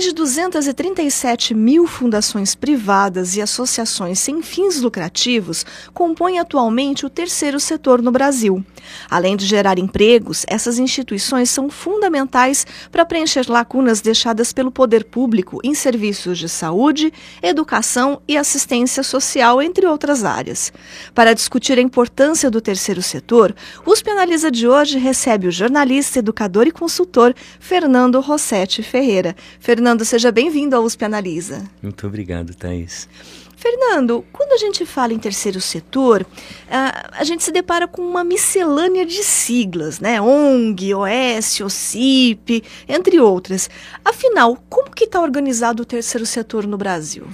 Mais de 237 mil fundações privadas e associações sem fins lucrativos compõem atualmente o terceiro setor no Brasil. Além de gerar empregos, essas instituições são fundamentais para preencher lacunas deixadas pelo poder público em serviços de saúde, educação e assistência social, entre outras áreas. Para discutir a importância do terceiro setor, o USP Analisa de hoje recebe o jornalista, educador e consultor Fernando Rossetti Ferreira. Fernando Fernando, seja bem-vindo ao USP Analisa. Muito obrigado, Thaís. Fernando, quando a gente fala em terceiro setor, a gente se depara com uma miscelânea de siglas, né? ONG, OS, OCIP, entre outras. Afinal, como que está organizado o terceiro setor no Brasil?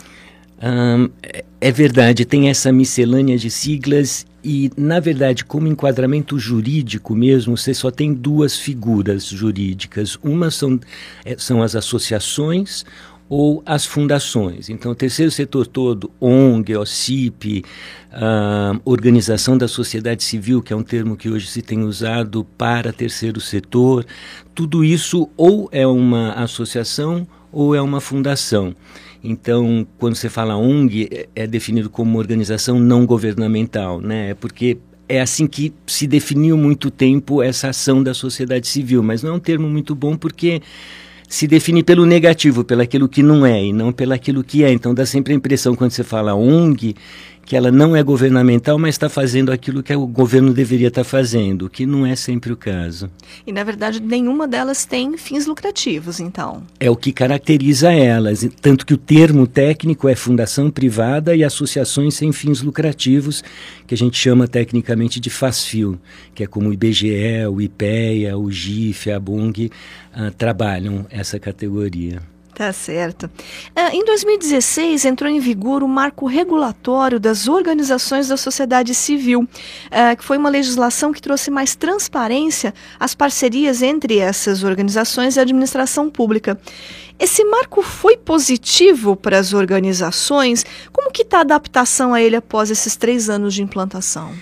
É verdade, tem essa miscelânea de siglas e, na verdade, como enquadramento jurídico mesmo, você só tem duas figuras jurídicas. Uma são, é, são as associações ou as fundações. Então, o terceiro setor todo, ONG, OCIP, uh, Organização da Sociedade Civil, que é um termo que hoje se tem usado para terceiro setor, tudo isso ou é uma associação ou é uma fundação. Então, quando você fala ONG, é, é definido como organização não governamental, né? É porque é assim que se definiu muito tempo essa ação da sociedade civil, mas não é um termo muito bom porque se define pelo negativo, pelo aquilo que não é e não pelo aquilo que é. Então dá sempre a impressão quando você fala ONG que ela não é governamental, mas está fazendo aquilo que o governo deveria estar fazendo, que não é sempre o caso. E na verdade nenhuma delas tem fins lucrativos, então. É o que caracteriza elas, tanto que o termo técnico é fundação privada e associações sem fins lucrativos, que a gente chama tecnicamente de FASFIL, que é como o IBGE, o IPEA, o GIF, a BUNG uh, trabalham essa categoria. Tá certo. Uh, em 2016, entrou em vigor o marco regulatório das organizações da sociedade civil, uh, que foi uma legislação que trouxe mais transparência às parcerias entre essas organizações e a administração pública. Esse marco foi positivo para as organizações? Como que está a adaptação a ele após esses três anos de implantação?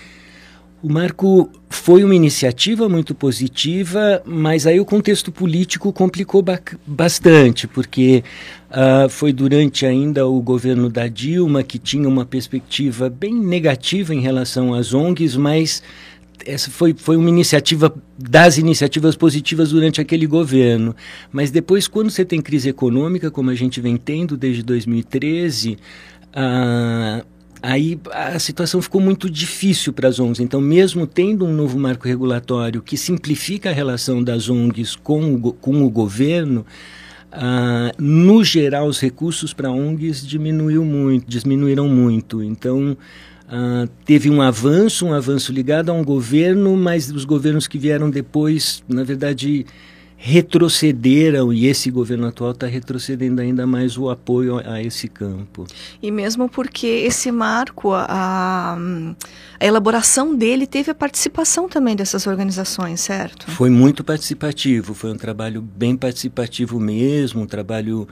O marco foi uma iniciativa muito positiva, mas aí o contexto político complicou bastante, porque uh, foi durante ainda o governo da Dilma que tinha uma perspectiva bem negativa em relação às ONGs, mas essa foi, foi uma iniciativa das iniciativas positivas durante aquele governo. Mas depois, quando você tem crise econômica, como a gente vem tendo desde 2013, uh, aí a situação ficou muito difícil para as ONGs. Então, mesmo tendo um novo marco regulatório que simplifica a relação das ONGs com o, com o governo, ah, no geral, os recursos para ONGs diminuiu muito, diminuíram muito. Então, ah, teve um avanço, um avanço ligado a um governo, mas os governos que vieram depois, na verdade, retrocederam e esse governo atual está retrocedendo ainda mais o apoio a, a, esse campo. E mesmo porque esse marco, a, a, elaboração dele teve a participação também dessas organizações, certo? Foi muito participativo, foi um trabalho bem participativo mesmo, um trabalho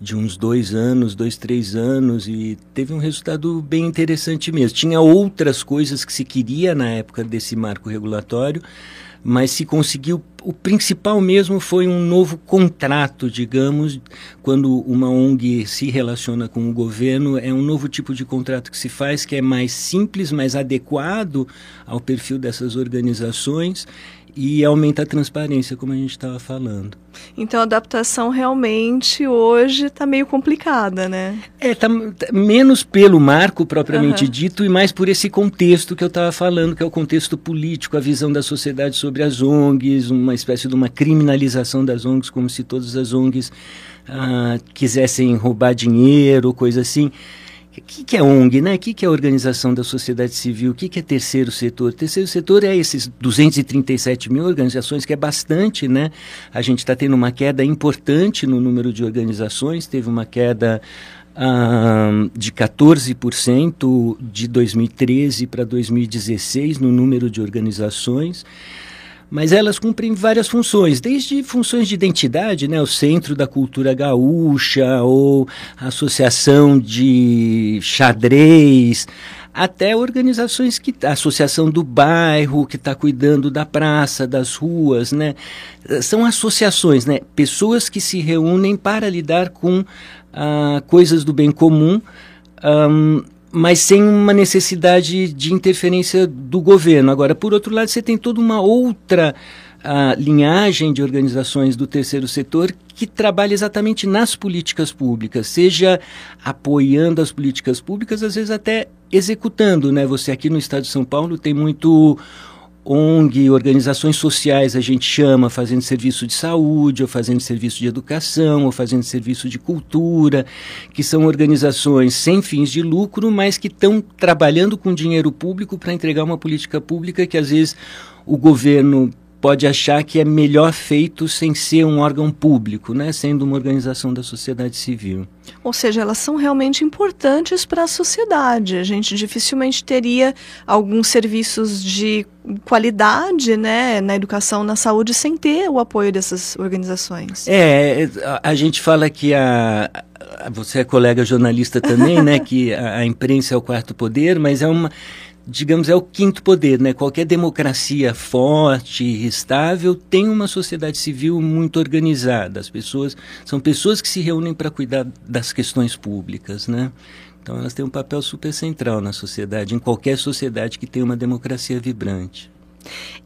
de uns dois anos, dois, três anos, e teve um resultado bem interessante mesmo. Tinha outras coisas que se queria na época desse marco regulatório, mas se conseguiu. O principal mesmo foi um novo contrato, digamos, quando uma ONG se relaciona com o governo, é um novo tipo de contrato que se faz, que é mais simples, mais adequado ao perfil dessas organizações e aumenta a transparência, como a gente estava falando. Então a adaptação realmente hoje está meio complicada, né? É, tá, tá, menos pelo marco propriamente uhum. dito e mais por esse contexto que eu estava falando, que é o contexto político, a visão da sociedade sobre as ONGs, uma espécie de uma criminalização das ONGs, como se todas as ONGs ah, quisessem roubar dinheiro, coisa assim. O que, que, é ONG, né? O que, que é organização da sociedade civil? O que, que é terceiro setor? Terceiro setor é esses 237 mil organizações, que é bastante, né? A gente está tendo uma queda importante no número de organizações, teve uma queda uh, de 14% de 2013 para 2016 no número de organizações mas elas cumprem várias funções, desde funções de identidade, né, o Centro da Cultura Gaúcha ou Associação de Xadrez, até organizações que a Associação do Bairro que está cuidando da praça, das ruas, né, são associações, né, pessoas que se reúnem para lidar com ah, coisas do bem comum. Um, mas sem uma necessidade de interferência do governo. Agora, por outro lado, você tem toda uma outra uh, linhagem de organizações do terceiro setor que trabalha exatamente nas políticas públicas, seja apoiando as políticas públicas, às vezes até executando, né? Você aqui no estado de São Paulo tem muito ONG, organizações sociais a gente chama, fazendo serviço de saúde, ou fazendo serviço de educação, ou fazendo serviço de cultura, que são organizações sem fins de lucro, mas que estão trabalhando com dinheiro público para entregar uma política pública que às vezes o governo pode achar que é melhor feito sem ser um órgão público, né, sendo uma organização da sociedade civil. Ou seja, elas são realmente importantes para a sociedade. A gente dificilmente teria alguns serviços de qualidade né, na educação, na saúde, sem ter o apoio dessas organizações. É, a, a gente fala que a, você é colega jornalista também, né? Que a, a, imprensa é o quarto poder, mas é uma digamos, é o quinto poder, né? Qualquer democracia forte, estável, tem uma sociedade civil muito organizada. As pessoas são pessoas que se reúnem para cuidar das questões públicas, né? Então elas têm um papel super central na sociedade, em qualquer sociedade que tenha uma democracia vibrante.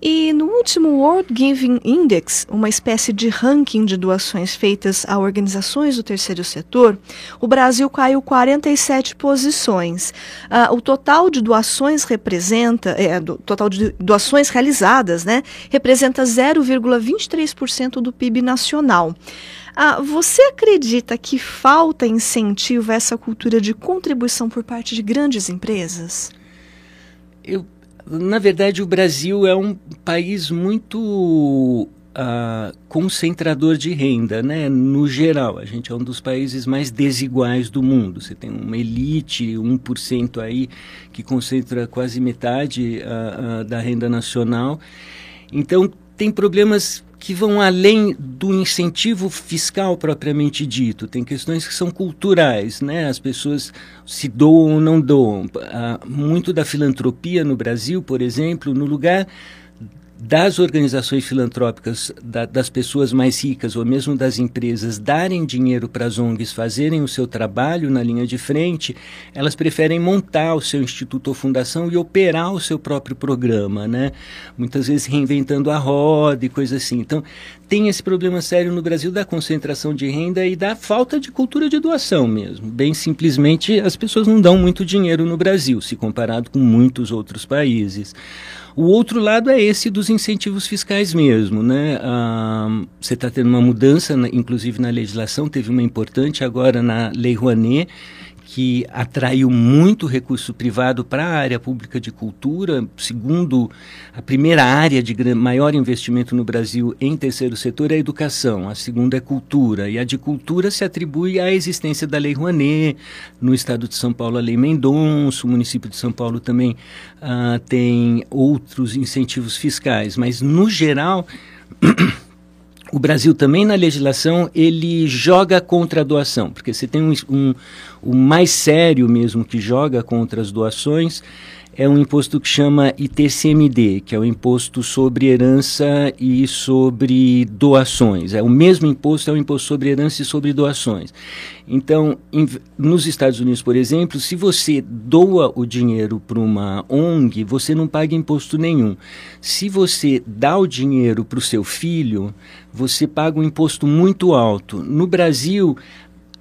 E no último World Giving Index, uma espécie de ranking de doações feitas a organizações do terceiro setor, o Brasil caiu 47 posições. Uh, o total de doações representa, é, do, total de doações realizadas, né, representa 0,23% do PIB nacional. Ah, você acredita que falta incentivo a essa cultura de contribuição por parte de grandes empresas? Eu na verdade, o Brasil é um país muito uh, concentrador de renda, né? No geral, a gente é um dos países mais desiguais do mundo. Você tem uma elite, 1% aí, que concentra quase metade uh, uh, da renda nacional. Então, tem problemas que vão além do incentivo fiscal propriamente dito. Tem questões que são culturais, né? As pessoas se doam ou não doam. Ah, muito da filantropia no Brasil, por exemplo, no lugar das organizações filantrópicas, da, das pessoas mais ricas ou mesmo das empresas darem dinheiro para as ONGs fazerem o seu trabalho na linha de frente, elas preferem montar o seu instituto ou fundação e operar o seu próprio programa, né? Muitas vezes reinventando a roda e coisa assim. Então, tem esse problema sério no Brasil da concentração de renda e da falta de cultura de doação mesmo. Bem simplesmente, as pessoas não dão muito dinheiro no Brasil, se comparado com muitos outros países. O outro lado é esse dos incentivos fiscais mesmo, né? Ah, você está tendo uma mudança, inclusive na legislação, teve uma importante agora na Lei Rouanet, que atraiu muito recurso privado para a área pública de cultura, segundo a primeira área de maior investimento no Brasil em terceiro setor é a educação, a segunda é cultura, e a de cultura se atribui à existência da Lei Rouanet, no estado de São Paulo a Lei Mendonça, o município de São Paulo também uh, tem outros incentivos fiscais, mas no geral o Brasil também na legislação ele joga contra a doação, porque você tem um, um o mais sério mesmo que joga contra as doações é um imposto que chama ITCMD, que é o imposto sobre herança e sobre doações. É o mesmo imposto, é o imposto sobre herança e sobre doações. Então, em, nos Estados Unidos, por exemplo, se você doa o dinheiro para uma ONG, você não paga imposto nenhum. Se você dá o dinheiro para o seu filho, você paga um imposto muito alto. No Brasil,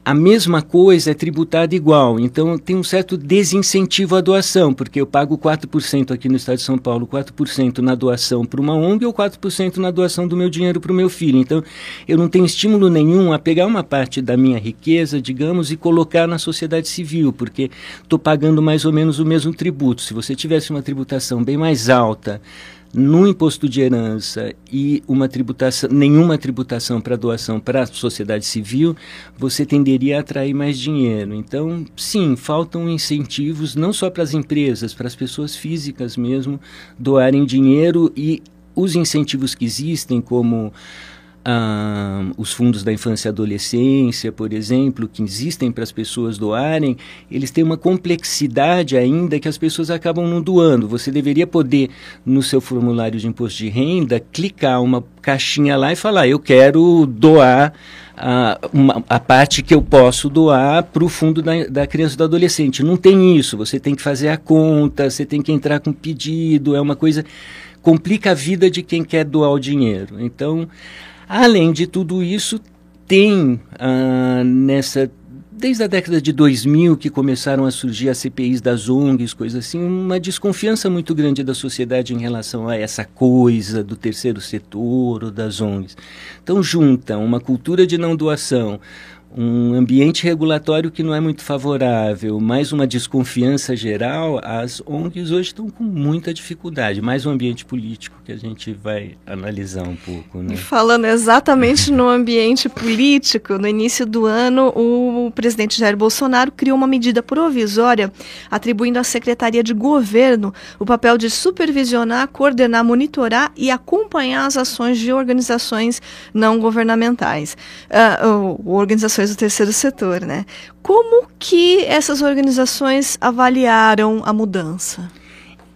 a mesma coisa é tributada igual. Então tem um certo desincentivo à doação, porque eu pago 4% aqui no estado de São Paulo, 4% na doação para uma ONG ou 4% na doação do meu dinheiro para o meu filho. Então eu não tenho estímulo nenhum a pegar uma parte da minha riqueza, digamos, e colocar na sociedade civil, porque estou pagando mais ou menos o mesmo tributo. Se você tivesse uma tributação bem mais alta no imposto de herança e uma tributação, nenhuma tributação para doação para a sociedade civil, você tenderia a atrair mais dinheiro. Então, sim, faltam incentivos não só para as empresas, para as pessoas físicas mesmo doarem dinheiro e os incentivos que existem, como ah, os fundos da infância e adolescência, por exemplo, que existem para as pessoas doarem, eles têm uma complexidade ainda que as pessoas acabam não doando. Você deveria poder, no seu formulário de imposto de renda, clicar uma caixinha lá e falar: eu quero doar a, uma, a parte que eu posso doar para o fundo da, da criança e do adolescente. Não tem isso. Você tem que fazer a conta, você tem que entrar com pedido, é uma coisa complica a vida de quem quer doar o dinheiro. Então, Além de tudo isso, tem ah, nessa desde a década de 2000 que começaram a surgir as CPIs das ONGs, coisas assim, uma desconfiança muito grande da sociedade em relação a essa coisa do terceiro setor ou das ONGs. Então junta uma cultura de não doação, um ambiente regulatório que não é muito favorável, mais uma desconfiança geral, as ONGs hoje estão com muita dificuldade, mais um ambiente político que a gente vai analisar um pouco. Né? Falando exatamente no ambiente político, no início do ano, o presidente Jair Bolsonaro criou uma medida provisória atribuindo à Secretaria de Governo o papel de supervisionar, coordenar, monitorar e acompanhar as ações de organizações não governamentais. Uh, organizações organizações do terceiro setor, né? Como que essas organizações avaliaram a mudança?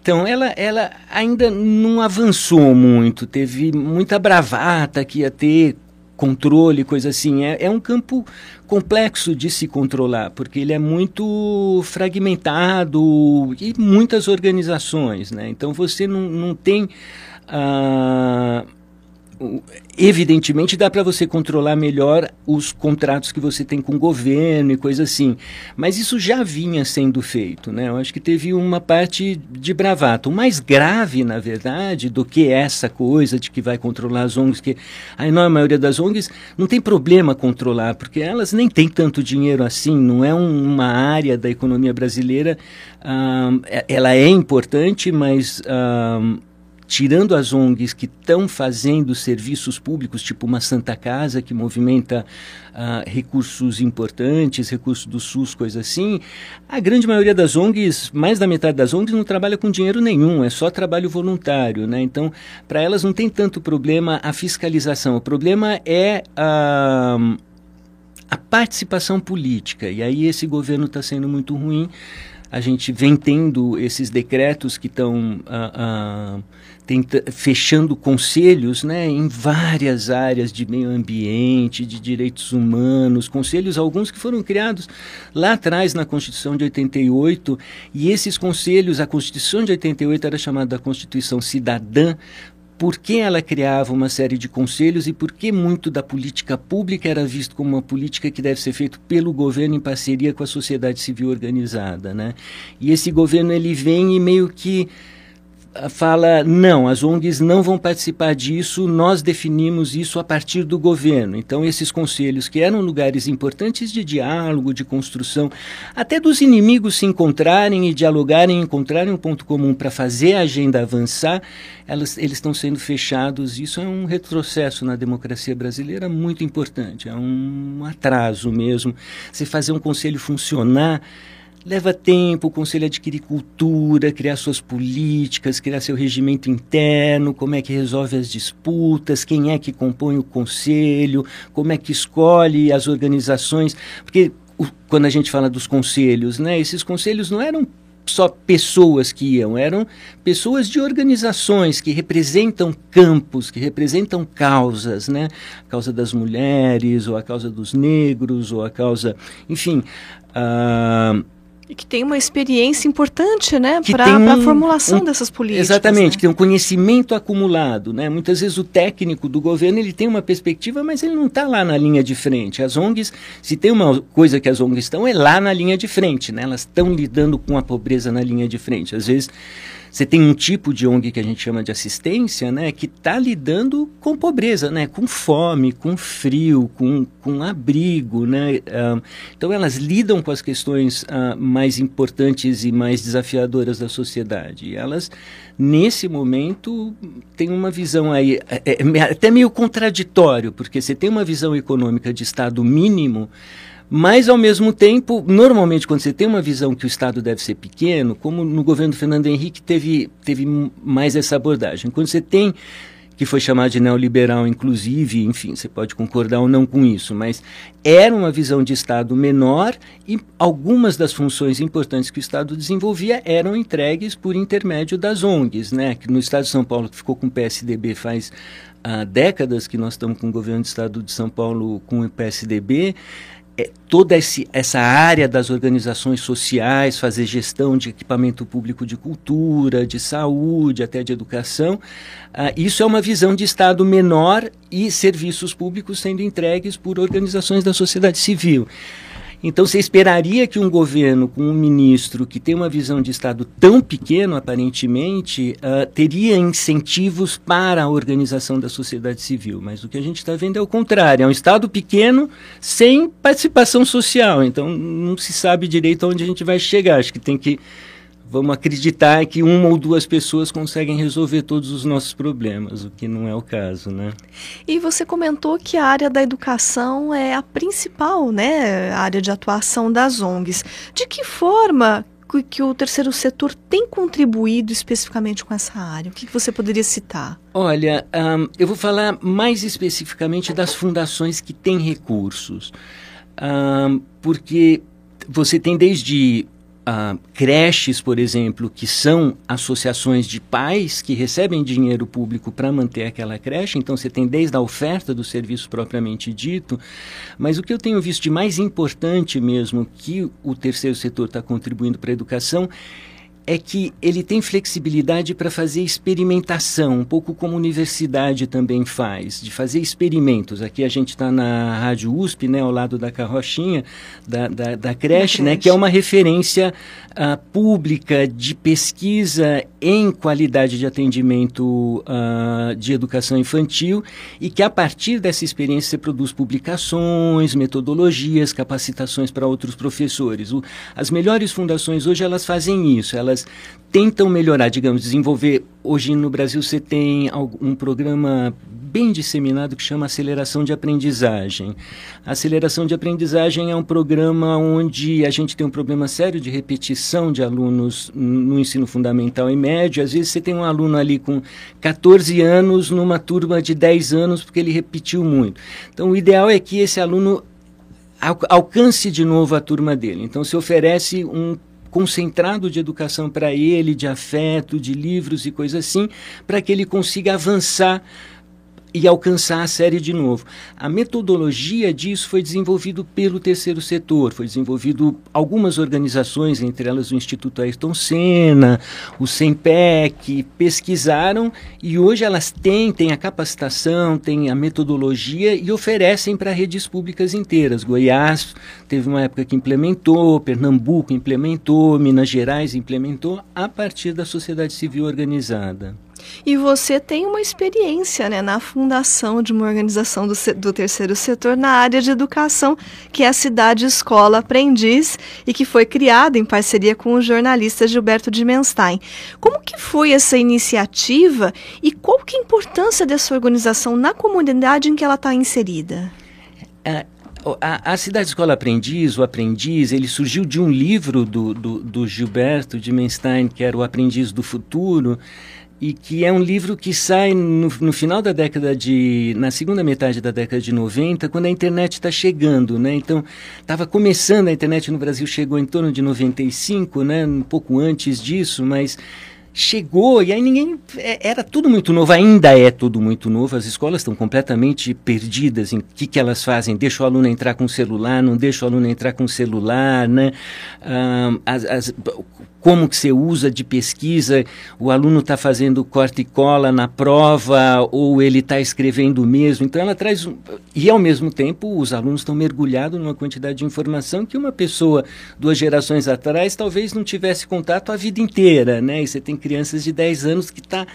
Então, ela, ela ainda não avançou muito, teve muita bravata que ia ter controle, coisa assim. É, é um campo complexo de se controlar, porque ele é muito fragmentado e muitas organizações, né? Então, você não, não tem... Uh, evidentemente dá para você controlar melhor os contratos que você tem com o governo e coisa assim, mas isso já vinha sendo feito, né? Eu acho que teve uma parte de bravata. O mais grave, na verdade, do que essa coisa de que vai controlar as ONGs, que a enorme maioria das ONGs não tem problema controlar, porque elas nem têm tanto dinheiro assim, não é um, uma área da economia brasileira, ah, ela é importante, mas ah, tirando as ONGs que estão fazendo serviços públicos, tipo uma Santa Casa que movimenta uh, recursos importantes, recursos do SUS, coisa assim, a grande maioria das ONGs, mais da metade das ONGs, não trabalha com dinheiro nenhum, é só trabalho voluntário, né? Então, para elas não tem tanto problema a fiscalização, o problema é a a participação política. E aí esse governo está sendo muito ruim. A gente vem tendo esses decretos que estão uh, tenta, fechando conselhos né, em várias áreas de meio ambiente, de direitos humanos, conselhos alguns que foram criados lá atrás na Constituição de 88, e esses conselhos, a Constituição de 88 era chamada da Constituição Cidadã, por que ela criava uma série de conselhos e por que muito da política pública era visto como uma política que deve ser feita pelo governo em parceria com a sociedade civil organizada, né? E esse governo ele vem e meio que fala não, as ONGs não vão participar disso, nós definimos isso a partir do governo. Então esses conselhos que eram lugares importantes de diálogo, de construção, até dos inimigos se encontrarem e dialogarem, encontrarem um ponto comum para fazer a agenda avançar, elas, eles estão sendo fechados. Isso é um retrocesso na democracia brasileira muito importante, é um atraso mesmo. Você fazer um conselho funcionar Leva tempo o conselho adquirir cultura, criar suas políticas, criar seu regimento interno, como é que resolve as disputas, quem é que compõe o conselho, como é que escolhe as organizações. Porque o, quando a gente fala dos conselhos, né, esses conselhos não eram só pessoas que iam, eram pessoas de organizações que representam campos, que representam causas, né? A causa das mulheres, ou a causa dos negros, ou a causa. Enfim. Uh, e que tem uma experiência importante, né, para um, a formulação um, dessas políticas. Exatamente, né? que tem um conhecimento acumulado, né? Muitas vezes o técnico do governo ele tem uma perspectiva, mas ele não está lá na linha de frente. As ONGs, se tem uma coisa que as ONGs estão, é lá na linha de frente, né? Elas estão lidando com a pobreza na linha de frente. Às vezes você tem um tipo de ONG que a gente chama de assistência, né, que está lidando com pobreza, né, com fome, com frio, com, com abrigo, né. Então elas lidam com as questões uh, mais importantes e mais desafiadoras da sociedade. E elas nesse momento têm uma visão aí é, é, é até meio contraditório, porque você tem uma visão econômica de Estado mínimo mas, ao mesmo tempo, normalmente, quando você tem uma visão que o Estado deve ser pequeno, como no governo do Fernando Henrique teve, teve mais essa abordagem. Quando você tem que foi chamado de neoliberal, inclusive, enfim, você pode concordar ou não com isso, mas era uma visão de Estado menor e algumas das funções importantes que o Estado desenvolvia eram entregues por intermédio das ONGs, né? Que no Estado de São Paulo, que ficou com o PSDB faz há décadas que nós estamos com o governo do Estado de São Paulo com o PSDB, é, toda esse, essa área das organizações sociais, fazer gestão de equipamento público de cultura, de saúde, até de educação, ah, isso é uma visão de Estado menor e serviços públicos sendo entregues por organizações da sociedade civil. Então, você esperaria que um governo com um ministro que tem uma visão de Estado tão pequeno, aparentemente, uh, teria incentivos para a organização da sociedade civil. Mas o que a gente está vendo é o contrário: é um Estado pequeno sem participação social. Então, não se sabe direito aonde a gente vai chegar. Acho que tem que vamos acreditar que uma ou duas pessoas conseguem resolver todos os nossos problemas, o que não é o caso, né? E você comentou que a área da educação é a principal, né, área de atuação das ONGs. De que forma que o terceiro setor tem contribuído especificamente com essa área? O que você poderia citar? Olha, um, eu vou falar mais especificamente das fundações que têm recursos, um, porque você tem desde Uh, creches, por exemplo, que são associações de pais que recebem dinheiro público para manter aquela creche, então você tem desde a oferta do serviço propriamente dito, mas o que eu tenho visto de mais importante mesmo que o terceiro setor está contribuindo para a educação é que ele tem flexibilidade para fazer experimentação, um pouco como a universidade também faz, de fazer experimentos. Aqui a gente está na Rádio USP, né, ao lado da carrochinha, da, da, da creche, né, que é uma referência uh, pública de pesquisa em qualidade de atendimento uh, de educação infantil e que a partir dessa experiência você produz publicações, metodologias, capacitações para outros professores. O, as melhores fundações hoje elas fazem isso, elas elas tentam melhorar, digamos, desenvolver. Hoje no Brasil você tem um programa bem disseminado que chama Aceleração de Aprendizagem. Aceleração de Aprendizagem é um programa onde a gente tem um problema sério de repetição de alunos no ensino fundamental e médio. Às vezes você tem um aluno ali com 14 anos numa turma de 10 anos porque ele repetiu muito. Então o ideal é que esse aluno alcance de novo a turma dele. Então se oferece um concentrado de educação para ele, de afeto, de livros e coisas assim, para que ele consiga avançar e alcançar a série de novo. A metodologia disso foi desenvolvido pelo terceiro setor, foi desenvolvido algumas organizações, entre elas o Instituto Ayrton Senna, o SEMPEC, pesquisaram e hoje elas têm, têm a capacitação, têm a metodologia e oferecem para redes públicas inteiras. Goiás teve uma época que implementou, Pernambuco implementou, Minas Gerais implementou, a partir da sociedade civil organizada. E você tem uma experiência né, na fundação de uma organização do, do terceiro setor na área de educação, que é a Cidade Escola Aprendiz, e que foi criada em parceria com o jornalista Gilberto Dimenstein. Como que foi essa iniciativa e qual que é a importância dessa organização na comunidade em que ela está inserida? É, a, a, Cidade Escola Aprendiz, o Aprendiz, ele surgiu de um livro do, do, do Gilberto Dimenstein, que era o Aprendiz do Futuro, e que é um livro que sai no, no, final da década de. na segunda metade da década de 90, quando a internet está chegando, né? Então, estava começando, a internet no Brasil chegou em torno de 95, né? Um pouco antes disso, mas chegou e aí ninguém é, era tudo muito novo ainda é tudo muito novo as escolas estão completamente perdidas em que que elas fazem deixa o aluno entrar com o celular não deixa o aluno entrar com o celular né ah, as, as, como que você usa de pesquisa, o aluno está fazendo corte e cola na prova ou ele está escrevendo mesmo. Então ela traz e ao mesmo tempo os alunos estão mergulhados numa quantidade de informação que uma pessoa duas gerações atrás talvez não tivesse contato a vida inteira, né? E você tem crianças de 10 anos que está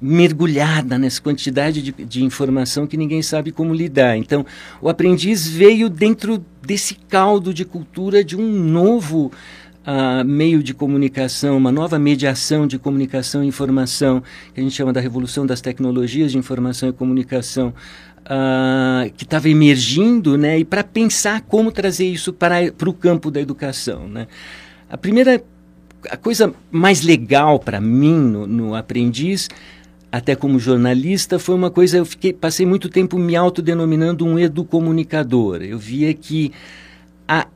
mergulhada nessa quantidade de, de, informação que ninguém sabe como lidar. Então, o aprendiz veio dentro desse caldo de cultura de um novo uh, meio de comunicação, uma nova mediação de comunicação e informação, que a gente chama da revolução das tecnologias de informação e comunicação, uh, que estava emergindo, né, e para pensar como trazer isso para, para o campo da educação. Né. A primeira, a coisa mais legal para mim no, no aprendiz até como jornalista, foi uma coisa, eu fiquei, passei muito tempo me autodenominando um educomunicador. Eu via que a,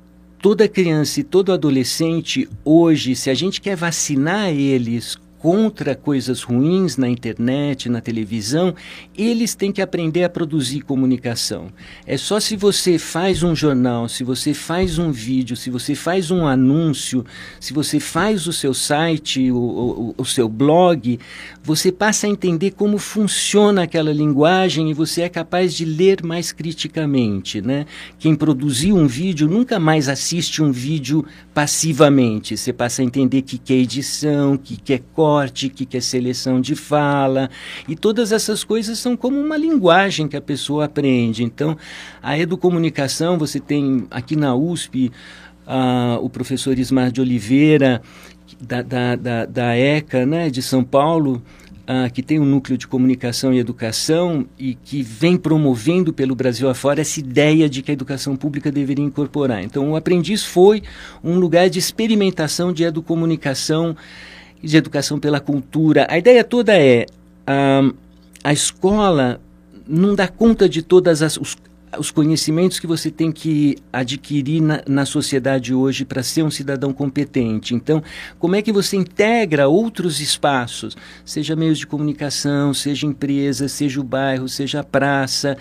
toda criança e todo adolescente hoje, se a gente quer vacinar eles contra coisas ruins na internet, na televisão, eles têm que aprender a produzir comunicação. É só se você faz um jornal, se você faz um vídeo, se você faz um anúncio, se você faz o seu site, o, o, o seu blog, você passa a entender como funciona aquela linguagem e você é capaz de ler mais criticamente. Né? Quem produziu um vídeo nunca mais assiste um vídeo passivamente. Você passa a entender que, que é edição, que, que é corte, que é seleção de fala. E todas essas coisas são como uma linguagem que a pessoa aprende. Então, a educomunicação, você tem aqui na USP uh, o professor Ismar de Oliveira, da, da, da, da ECA, né, de São Paulo, uh, que tem um núcleo de comunicação e educação e que vem promovendo pelo Brasil afora essa ideia de que a educação pública deveria incorporar. Então, o Aprendiz foi um lugar de experimentação de educomunicação e de educação pela cultura. A ideia toda é uh, a escola não dá conta de todas as os, os conhecimentos que você tem que adquirir na, na sociedade hoje para ser um cidadão competente. Então, como é que você integra outros espaços, seja meios de comunicação, seja empresa, seja o bairro, seja a praça,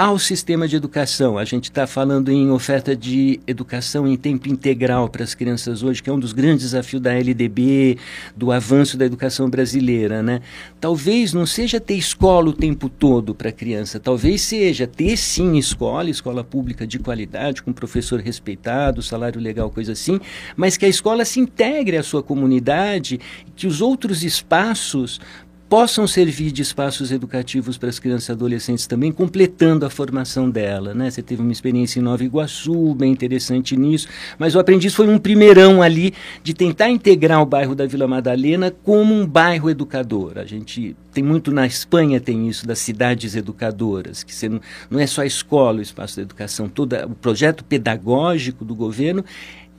ao sistema de educação. A gente está falando em oferta de educação em tempo integral para as crianças hoje, que é um dos grandes desafios da LDB, do avanço da educação brasileira. Né? Talvez não seja ter escola o tempo todo para a criança, talvez seja ter sim escola, escola pública de qualidade, com professor respeitado, salário legal, coisa assim, mas que a escola se integre à sua comunidade, que os outros espaços possam servir de espaços educativos para as crianças e adolescentes também, completando a formação dela. Né? Você teve uma experiência em Nova Iguaçu, bem interessante nisso, mas o Aprendiz foi um primeirão ali de tentar integrar o bairro da Vila Madalena como um bairro educador. A gente tem muito na Espanha tem isso das cidades educadoras, que não, não é só a escola o espaço da educação, todo o projeto pedagógico do governo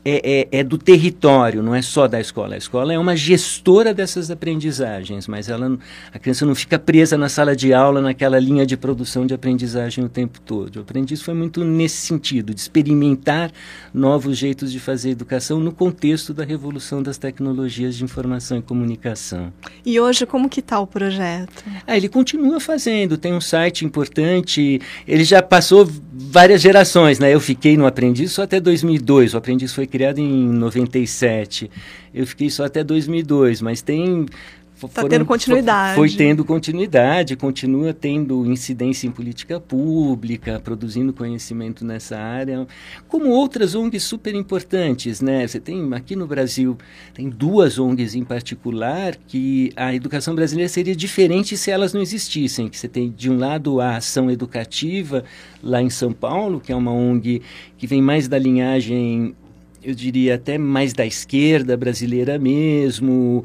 é, é, é, do território, não é só da escola. A escola é uma gestora dessas aprendizagens, mas ela, a criança não fica presa na sala de aula, naquela linha de produção de aprendizagem o tempo todo. O aprendiz foi muito nesse sentido, de experimentar novos jeitos de fazer educação no contexto da revolução das tecnologias de informação e comunicação. E hoje, como que está o projeto? Ah, ele continua fazendo, tem um site importante, ele já passou várias gerações, né? Eu fiquei no aprendiz só até 2002, o aprendiz foi criado em 97. Eu fiquei só até 2002, mas tem Está tendo continuidade. Foi tendo continuidade, continua tendo incidência em política pública, produzindo conhecimento nessa área, como outras ONGs super importantes, né? Você tem aqui no Brasil tem duas ONGs em particular que a educação brasileira seria diferente se elas não existissem. Que você tem de um lado a ação educativa lá em São Paulo, que é uma ONG que vem mais da linhagem eu diria até mais da esquerda brasileira mesmo,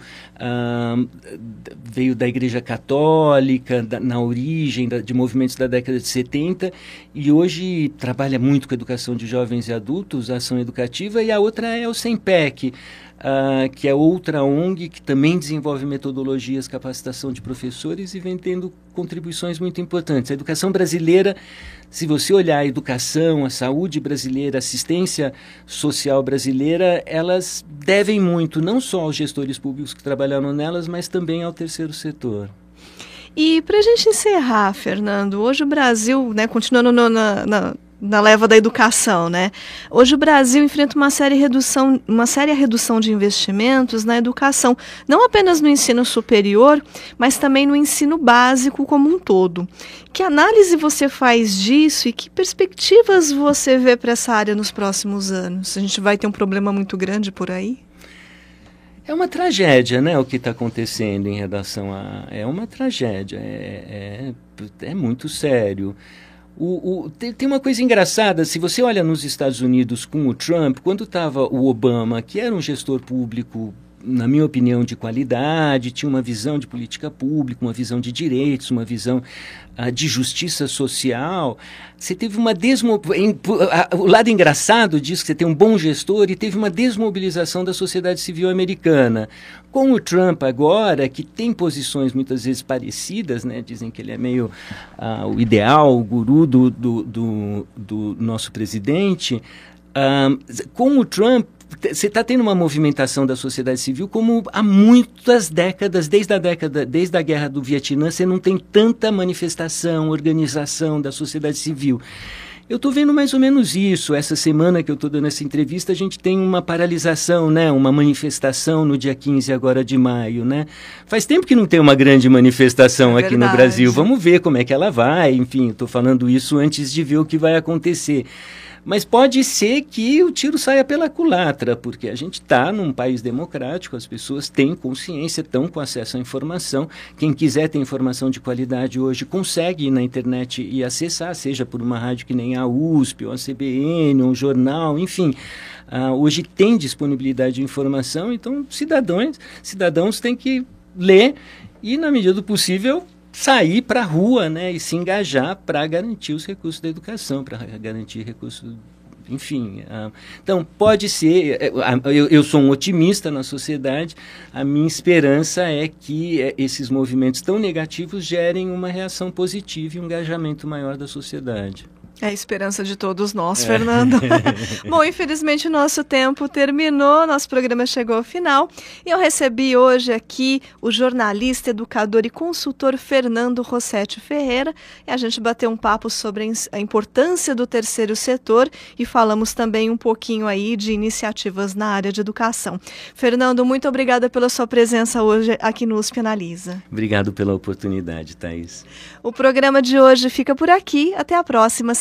veio da Igreja Católica, da, na origem da, de movimentos da década de 70, e hoje trabalha muito com a educação de jovens e adultos, ação educativa, e a outra é o SEMPEC, uh, que é outra ONG que também desenvolve metodologias, capacitação de professores e vem tendo contribuições muito importantes. A educação brasileira, se você olhar a educação, a saúde brasileira, a assistência social brasileira, elas devem muito não só aos gestores públicos que trabalharam nelas, mas também ao terceiro setor. E para a gente encerrar, Fernando, hoje o Brasil, né, continuando no, na, na na leva da educação, né? Hoje o Brasil enfrenta uma séria redução, uma séria redução de investimentos na educação, não apenas no ensino superior, mas também no ensino básico como um todo. Que análise você faz disso e que perspectivas você vê para essa área nos próximos anos? A gente vai ter um problema muito grande por aí? É uma tragédia, né, o que está acontecendo em redação a... É uma tragédia, é, é, é muito sério. O, o, tem, tem, uma coisa engraçada, se você olha nos Estados Unidos com o Trump, quando estava o Obama, que era um gestor público na minha opinião, de qualidade, tinha uma visão de política pública, uma visão de direitos, uma visão uh, de justiça social. Você teve uma desmobilização. O lado engraçado disso que você tem um bom gestor e teve uma desmobilização da sociedade civil americana. Com o Trump agora, que tem posições muitas vezes parecidas, né? dizem que ele é meio uh, o ideal, o guru do, do, do, do nosso presidente. Uh, com o Trump, você está tendo uma movimentação da sociedade civil como há muitas décadas, desde a década, desde a guerra do Vietnã, você não tem tanta manifestação, organização da sociedade civil. Eu estou vendo mais ou menos isso. Essa semana que eu estou dando essa entrevista, a gente tem uma paralisação, né? uma manifestação no dia 15 agora de maio. Né? Faz tempo que não tem uma grande manifestação é aqui no Brasil. Vamos ver como é que ela vai. Enfim, estou falando isso antes de ver o que vai acontecer. Mas pode ser que o tiro saia pela culatra, porque a gente está num país democrático, as pessoas têm consciência, estão com acesso à informação. Quem quiser ter informação de qualidade hoje consegue ir na internet e acessar, seja por uma rádio que nem a USP, ou a CBN, ou um jornal, enfim. Uh, hoje tem disponibilidade de informação, então cidadãos, cidadãos têm que ler e, na medida do possível, sair para a rua né, e se engajar para garantir os recursos da educação, para garantir recursos. Enfim, uh, então pode ser. Uh, eu, eu, sou um otimista na sociedade. A minha esperança é que uh, esses movimentos tão negativos gerem uma reação positiva e um engajamento maior da sociedade. É a esperança de todos nós, é. Fernando. Bom, infelizmente o nosso tempo terminou, nosso programa chegou ao final e eu recebi hoje aqui o jornalista, educador e consultor Fernando Rossetti Ferreira e a gente bateu um papo sobre a importância do terceiro setor e falamos também um pouquinho aí de iniciativas na área de educação. Fernando, muito obrigada pela sua presença hoje aqui no USP Analisa. Obrigado pela oportunidade, Thaís. O programa de hoje fica por aqui. Até a próxima